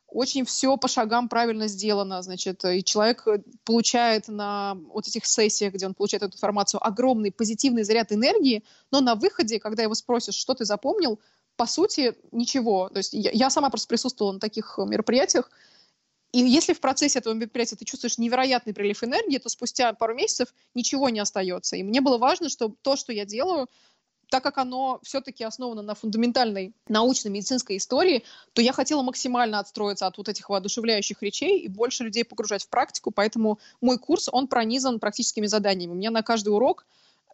очень все по шагам правильно сделано, значит, и человек э, получает на вот этих сессиях, где он получает эту информацию, огромный позитивный заряд энергии, но на выходе, когда его спросишь, что ты запомнил, по сути, ничего. То есть я, я сама просто присутствовала на таких мероприятиях, и если в процессе этого мероприятия ты чувствуешь невероятный прилив энергии, то спустя пару месяцев ничего не остается. И мне было важно, что то, что я делаю, так как оно все-таки основано на фундаментальной научной медицинской истории, то я хотела максимально отстроиться от вот этих воодушевляющих речей и больше людей погружать в практику, поэтому мой курс, он пронизан практическими заданиями. У меня на каждый урок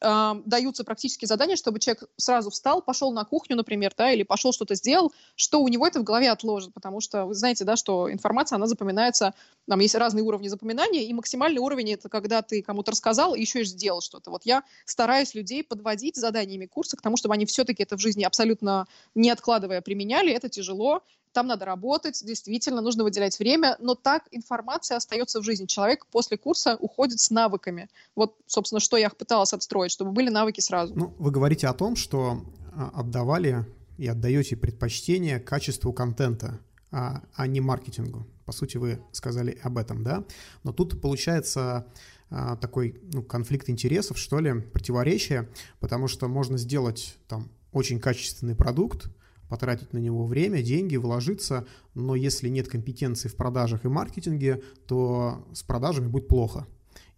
э, даются практические задания, чтобы человек сразу встал, пошел на кухню, например, да, или пошел что-то сделал, что у него это в голове отложит, потому что вы знаете, да, что информация, она запоминается, там есть разные уровни запоминания, и максимальный уровень это когда ты кому-то рассказал и еще и сделал что-то. Вот я стараюсь людей подводить заданиями курса к тому, чтобы они все-таки это в жизни абсолютно не откладывая применяли, это тяжело, там надо работать, действительно, нужно выделять время, но так информация остается в жизни. Человек после курса уходит с навыками. Вот, собственно, что я пыталась отстроить, чтобы были навыки сразу. Ну, вы говорите о том, что а, отдавали и отдаете предпочтение качеству контента, а, а не маркетингу. По сути, вы сказали об этом, да? Но тут получается а, такой ну, конфликт интересов, что ли, противоречие, потому что можно сделать там очень качественный продукт, потратить на него время, деньги, вложиться, но если нет компетенции в продажах и маркетинге, то с продажами будет плохо.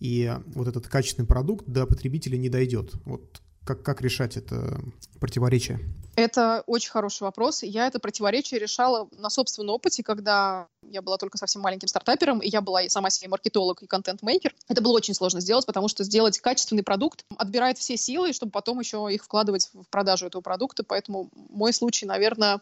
И вот этот качественный продукт до потребителя не дойдет. Вот как, как решать это противоречие? Это очень хороший вопрос. Я это противоречие решала на собственном опыте, когда я была только совсем маленьким стартапером, и я была и сама себе маркетолог и контент-мейкер. Это было очень сложно сделать, потому что сделать качественный продукт отбирает все силы, чтобы потом еще их вкладывать в продажу этого продукта. Поэтому мой случай, наверное,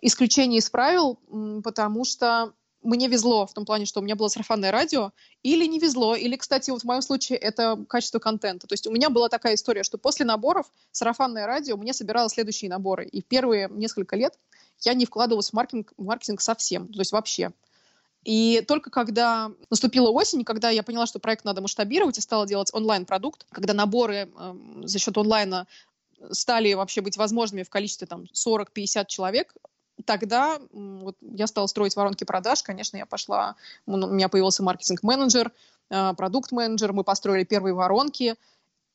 исключение из правил, потому что мне везло в том плане, что у меня было сарафанное радио, или не везло, или, кстати, вот в моем случае это качество контента. То есть у меня была такая история, что после наборов сарафанное радио мне собирало следующие наборы. И первые несколько лет я не вкладывалась в маркетинг, в маркетинг совсем, то есть вообще. И только когда наступила осень, когда я поняла, что проект надо масштабировать и стала делать онлайн-продукт, когда наборы э, за счет онлайна стали вообще быть возможными в количестве там 40-50 человек, тогда вот, я стала строить воронки продаж. Конечно, я пошла, у меня появился маркетинг-менеджер, а, продукт-менеджер, мы построили первые воронки.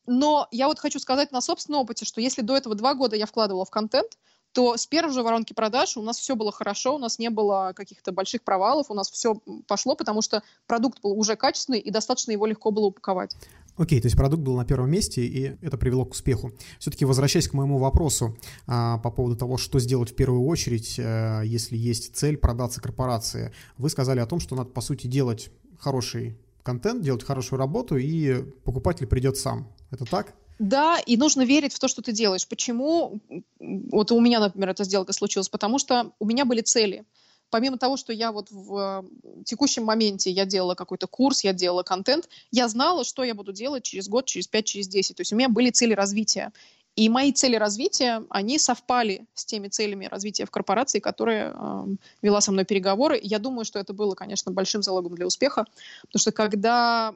Но я вот хочу сказать на собственном опыте, что если до этого два года я вкладывала в контент, то с первой же воронки продаж у нас все было хорошо, у нас не было каких-то больших провалов, у нас все пошло, потому что продукт был уже качественный и достаточно его легко было упаковать. Окей, то есть продукт был на первом месте, и это привело к успеху. Все-таки возвращаясь к моему вопросу а, по поводу того, что сделать в первую очередь, а, если есть цель продаться корпорации. Вы сказали о том, что надо, по сути, делать хороший контент, делать хорошую работу, и покупатель придет сам. Это так? Да, и нужно верить в то, что ты делаешь. Почему? Вот у меня, например, эта сделка случилась, потому что у меня были цели. Помимо того, что я вот в текущем моменте я делала какой-то курс, я делала контент, я знала, что я буду делать через год, через пять, через десять. То есть у меня были цели развития. И мои цели развития, они совпали с теми целями развития в корпорации, которые э, вела со мной переговоры. я думаю, что это было, конечно, большим залогом для успеха, потому что когда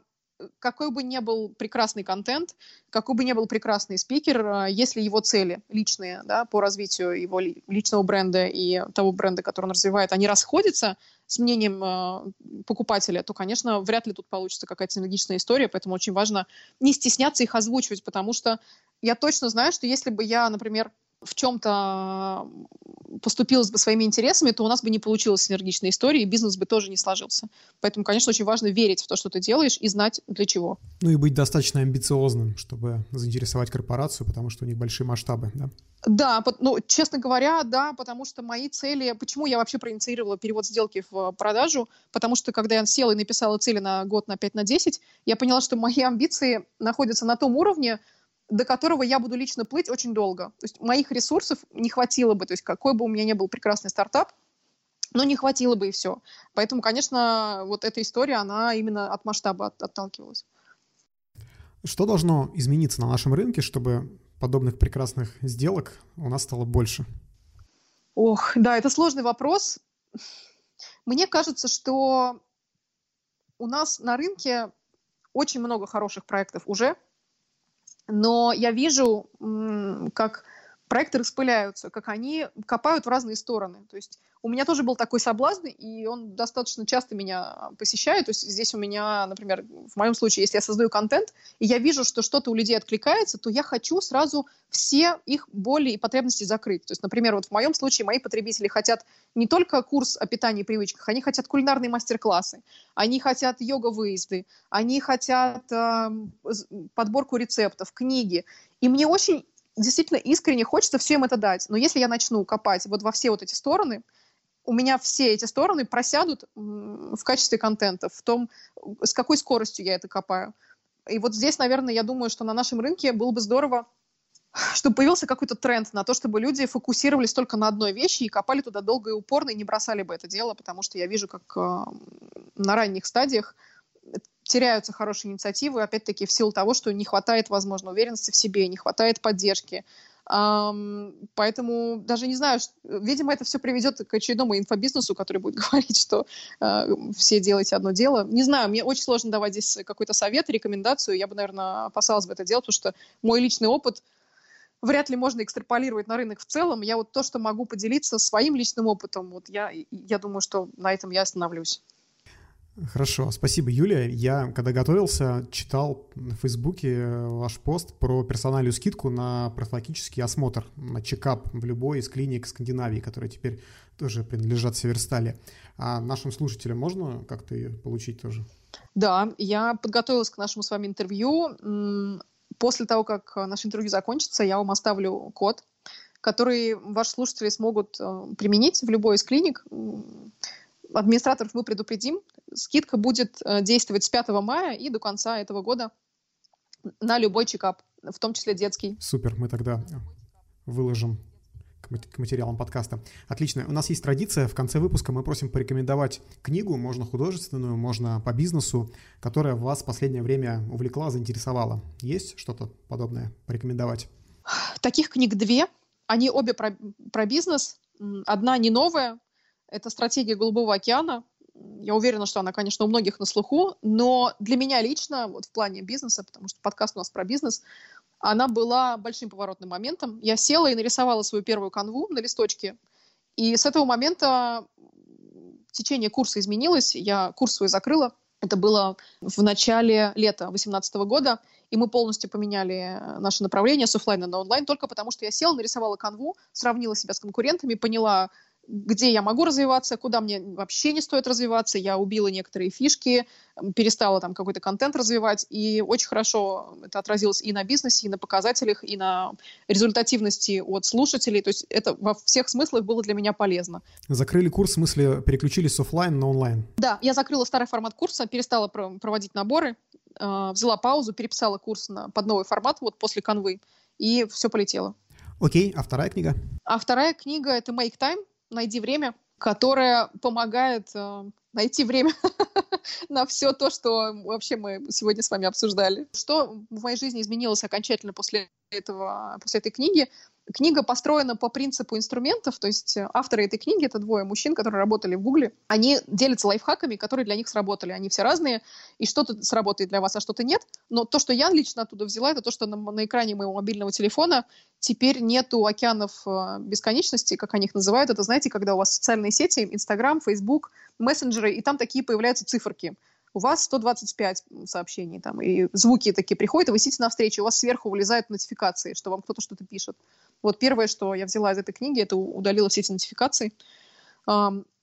какой бы ни был прекрасный контент, какой бы ни был прекрасный спикер, а, если его цели личные да, по развитию его личного бренда и того бренда, который он развивает, они расходятся с мнением э, покупателя, то, конечно, вряд ли тут получится какая-то синергичная история, поэтому очень важно не стесняться их озвучивать, потому что я точно знаю, что если бы я, например, в чем-то поступилась бы своими интересами, то у нас бы не получилась синергичная история, и бизнес бы тоже не сложился. Поэтому, конечно, очень важно верить в то, что ты делаешь, и знать для чего. Ну и быть достаточно амбициозным, чтобы заинтересовать корпорацию, потому что у них большие масштабы, да? Да, ну, честно говоря, да, потому что мои цели... Почему я вообще проинициировала перевод сделки в продажу? Потому что, когда я села и написала цели на год, на 5, на 10, я поняла, что мои амбиции находятся на том уровне, до которого я буду лично плыть очень долго. То есть моих ресурсов не хватило бы, то есть какой бы у меня ни был прекрасный стартап, но не хватило бы и все. Поэтому, конечно, вот эта история, она именно от масштаба от, отталкивалась. Что должно измениться на нашем рынке, чтобы подобных прекрасных сделок у нас стало больше? Ох, да, это сложный вопрос. Мне кажется, что у нас на рынке очень много хороших проектов уже, но я вижу, как проекты распыляются, как они копают в разные стороны. То есть у меня тоже был такой соблазн, и он достаточно часто меня посещает. То есть здесь у меня, например, в моем случае, если я создаю контент, и я вижу, что что-то у людей откликается, то я хочу сразу все их боли и потребности закрыть. То есть, например, вот в моем случае мои потребители хотят не только курс о питании и привычках, они хотят кулинарные мастер-классы, они хотят йога-выезды, они хотят э, подборку рецептов, книги. И мне очень действительно искренне хочется всем это дать. Но если я начну копать вот во все вот эти стороны, у меня все эти стороны просядут в качестве контента, в том, с какой скоростью я это копаю. И вот здесь, наверное, я думаю, что на нашем рынке было бы здорово, чтобы появился какой-то тренд на то, чтобы люди фокусировались только на одной вещи и копали туда долго и упорно, и не бросали бы это дело, потому что я вижу, как э, на ранних стадиях теряются хорошие инициативы, опять-таки, в силу того, что не хватает, возможно, уверенности в себе, не хватает поддержки. Um, поэтому даже не знаю, что, видимо, это все приведет к очередному инфобизнесу, который будет говорить, что uh, все делайте одно дело. Не знаю, мне очень сложно давать здесь какой-то совет, рекомендацию. Я бы, наверное, опасалась бы это делать, потому что мой личный опыт вряд ли можно экстраполировать на рынок в целом. Я вот то, что могу поделиться своим личным опытом, вот я, я думаю, что на этом я остановлюсь. Хорошо, спасибо, Юлия. Я, когда готовился, читал на Фейсбуке ваш пост про персональную скидку на профилактический осмотр, на чекап в любой из клиник Скандинавии, которые теперь тоже принадлежат Северстале. А нашим слушателям можно как-то ее получить тоже? Да, я подготовилась к нашему с вами интервью. После того, как наше интервью закончится, я вам оставлю код, который ваши слушатели смогут э, применить в любой из клиник администраторов мы предупредим. Скидка будет э, действовать с 5 мая и до конца этого года на любой чекап, в том числе детский. Супер, мы тогда выложим к материалам подкаста. Отлично. У нас есть традиция, в конце выпуска мы просим порекомендовать книгу, можно художественную, можно по бизнесу, которая вас в последнее время увлекла, заинтересовала. Есть что-то подобное порекомендовать? Таких книг две. Они обе про, про бизнес. Одна не новая, это стратегия Голубого океана. Я уверена, что она, конечно, у многих на слуху, но для меня лично, вот в плане бизнеса, потому что подкаст у нас про бизнес, она была большим поворотным моментом. Я села и нарисовала свою первую канву на листочке, и с этого момента течение курса изменилось, я курс свой закрыла. Это было в начале лета 2018 года, и мы полностью поменяли наше направление с офлайна на онлайн только потому, что я села, нарисовала канву, сравнила себя с конкурентами, поняла, где я могу развиваться, куда мне вообще не стоит развиваться. Я убила некоторые фишки, перестала там какой-то контент развивать, и очень хорошо это отразилось и на бизнесе, и на показателях, и на результативности от слушателей. То есть это во всех смыслах было для меня полезно. Закрыли курс, в смысле переключились с офлайн на онлайн? Да, я закрыла старый формат курса, перестала проводить наборы, э, взяла паузу, переписала курс на, под новый формат вот после конвы, и все полетело. Окей, а вторая книга? А вторая книга — это «Make Time», найди время, которое помогает э, найти время на все то, что вообще мы сегодня с вами обсуждали. Что в моей жизни изменилось окончательно после этого, после этой книги? Книга построена по принципу инструментов, то есть э, авторы этой книги — это двое мужчин, которые работали в Гугле. Они делятся лайфхаками, которые для них сработали. Они все разные, и что-то сработает для вас, а что-то нет. Но то, что я лично оттуда взяла, это то, что на, на экране моего мобильного телефона теперь нету океанов э, бесконечности, как они их называют. Это, знаете, когда у вас социальные сети, Инстаграм, Фейсбук, мессенджеры, и там такие появляются циферки у вас 125 сообщений, там, и звуки такие приходят, и вы сидите на встрече, у вас сверху вылезают нотификации, что вам кто-то что-то пишет. Вот первое, что я взяла из этой книги, это удалила все эти нотификации.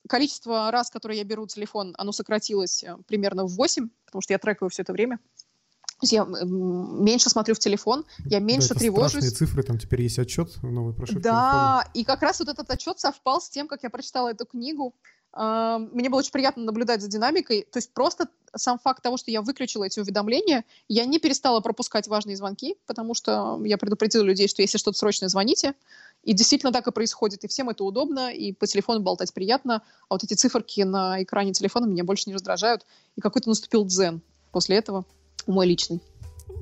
Количество раз, которые я беру телефон, оно сократилось э, примерно в 8, потому что я трекаю все это время. Я меньше смотрю в телефон, я меньше да, это тревожусь. Страшные цифры, там теперь есть отчет в новой прошивке. Да, телефона. и как раз вот этот отчет совпал с тем, как я прочитала эту книгу. Мне было очень приятно наблюдать за динамикой. То есть просто сам факт того, что я выключила эти уведомления, я не перестала пропускать важные звонки, потому что я предупредила людей, что если что-то срочное, звоните. И действительно так и происходит. И всем это удобно, и по телефону болтать приятно. А вот эти циферки на экране телефона меня больше не раздражают. И какой-то наступил дзен после этого, мой личный.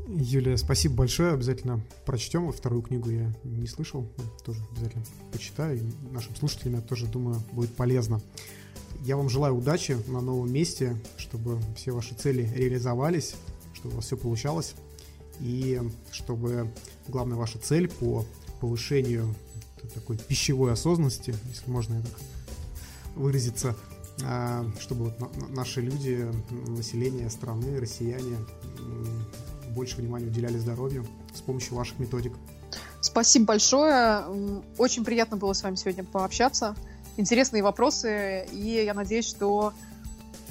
Юлия, спасибо большое. Обязательно прочтем. Вторую книгу я не слышал. Тоже обязательно почитаю. И нашим слушателям, я тоже думаю, будет полезно. Я вам желаю удачи на новом месте, чтобы все ваши цели реализовались, чтобы у вас все получалось, и чтобы главная ваша цель по повышению такой пищевой осознанности, если можно так выразиться, а, чтобы вот наши люди, население страны, россияне больше внимания уделяли здоровью с помощью ваших методик. Спасибо большое. Очень приятно было с вами сегодня пообщаться. Интересные вопросы, и я надеюсь, что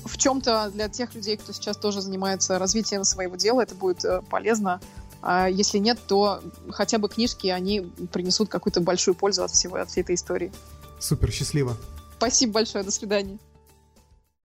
в чем-то для тех людей, кто сейчас тоже занимается развитием своего дела, это будет э, полезно. А если нет, то хотя бы книжки, они принесут какую-то большую пользу от всего, от всей этой истории. Супер, счастливо. Спасибо большое, до свидания.